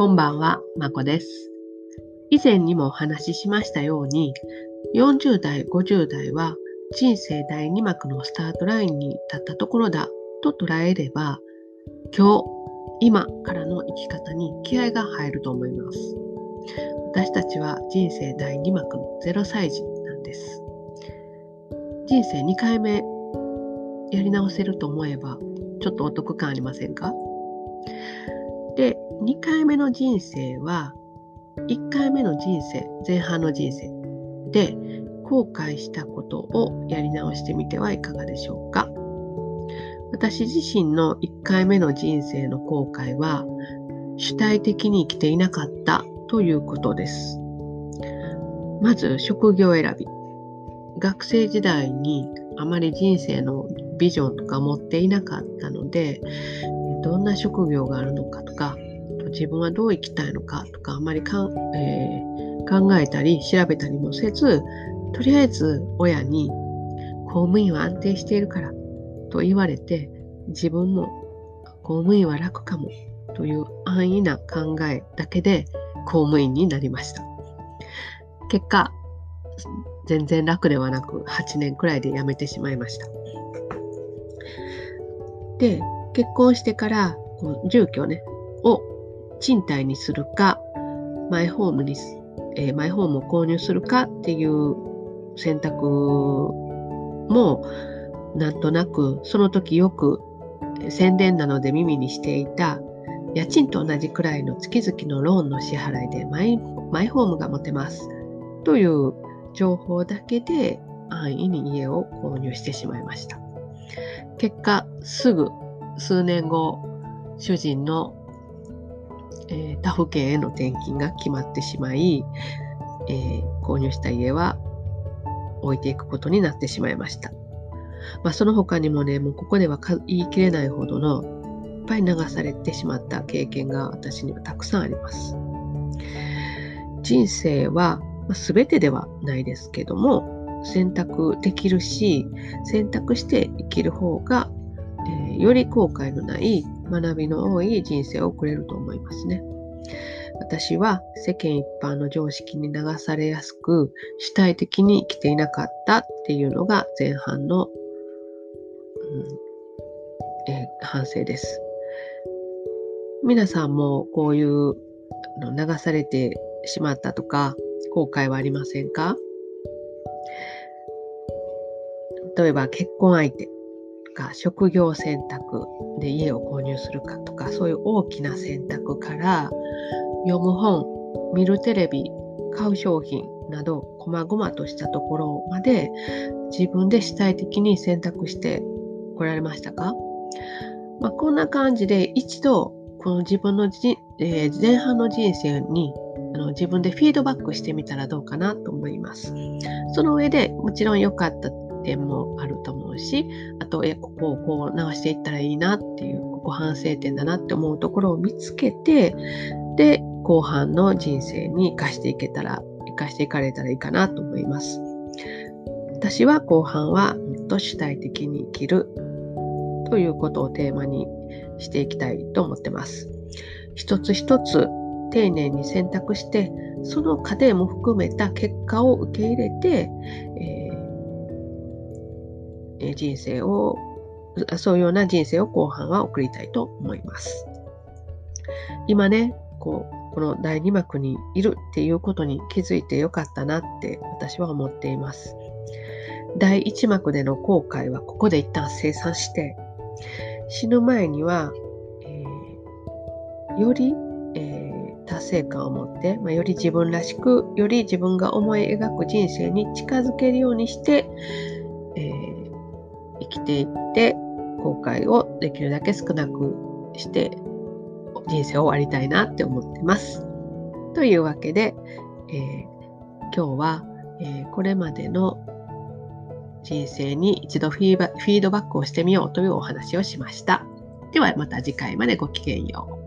こんばんは、まこです。以前にもお話ししましたように、40代、50代は人生第2幕のスタートラインに立ったところだと捉えれば、今日、今からの生き方に気合が入ると思います。私たちは人生第2幕の0歳児なんです。人生2回目やり直せると思えば、ちょっとお得感ありませんか？で、2回目の人生は、1回目の人生、前半の人生で後悔したことをやり直してみてはいかがでしょうか。私自身の1回目の人生の後悔は、主体的に生きていなかったということです。まず、職業選び。学生時代にあまり人生のビジョンとか持っていなかったので、どんな職業があるのかとか、自分はどう生きたいのかとか、あまりかん、えー、考えたり調べたりもせず、とりあえず親に公務員は安定しているからと言われて、自分も公務員は楽かもという安易な考えだけで公務員になりました。結果、全然楽ではなく8年くらいで辞めてしまいました。で、結婚してからこ住居ね、を賃貸にするか、マイホームに、えー、マイホームを購入するかっていう選択も、なんとなくその時よく宣伝なので耳にしていた家賃と同じくらいの月々のローンの支払いでマイマイホームが持てますという情報だけで安易に家を購入してしまいました。結果、すぐ数年後、主人の、えー、他府県への転勤が決まってしまい、えー、購入した家は置いていくことになってしまいました。まあ、その他にもね、もうここでは言い切れないほどのいっぱい流されてしまった経験が私にはたくさんあります。人生は、ま、全てではないですけども選択できるし選択して生きる方が、より後悔のない学びの多い人生を送れると思いますね。私は世間一般の常識に流されやすく主体的に生きていなかったっていうのが前半の、うんえー、反省です。皆さんもこういう流されてしまったとか後悔はありませんか？例えば結婚相手か職業選択で家を購入するかとかそういう大きな選択から読む本見るテレビ買う商品など細々としたところまで自分で主体的に選択してこられましたか、まあ、こんな感じで一度この自分のじ、えー、前半の人生にあの自分でフィードバックしてみたらどうかなと思います。その上でもちろん良かった点もあると思うしあとえここをこう直していったらいいなっていうここ反省点だなって思うところを見つけてで後半の人生に生かしていけたら生かしていかれたらいいかなと思います。私は後半はもっと主体的に生きるということをテーマにしていきたいと思ってます。一つ一つ丁寧に選択してその過程も含めた結果を受け入れて、え人生を、そういうような人生を後半は送りたいと思います。今ね、こう、この第2幕にいるっていうことに気づいてよかったなって私は思っています。第1幕での後悔はここで一旦生産して、死ぬ前には、えー、より、えー、達成感を持って、まあ、より自分らしく、より自分が思い描く人生に近づけるようにして、えーきていって後悔をできるだけ少なくして人生を終わりたいなって思ってます。というわけで、えー、今日は、えー、これまでの人生に一度フィードバックをしてみようというお話をしました。ではまた次回までごきげんよう。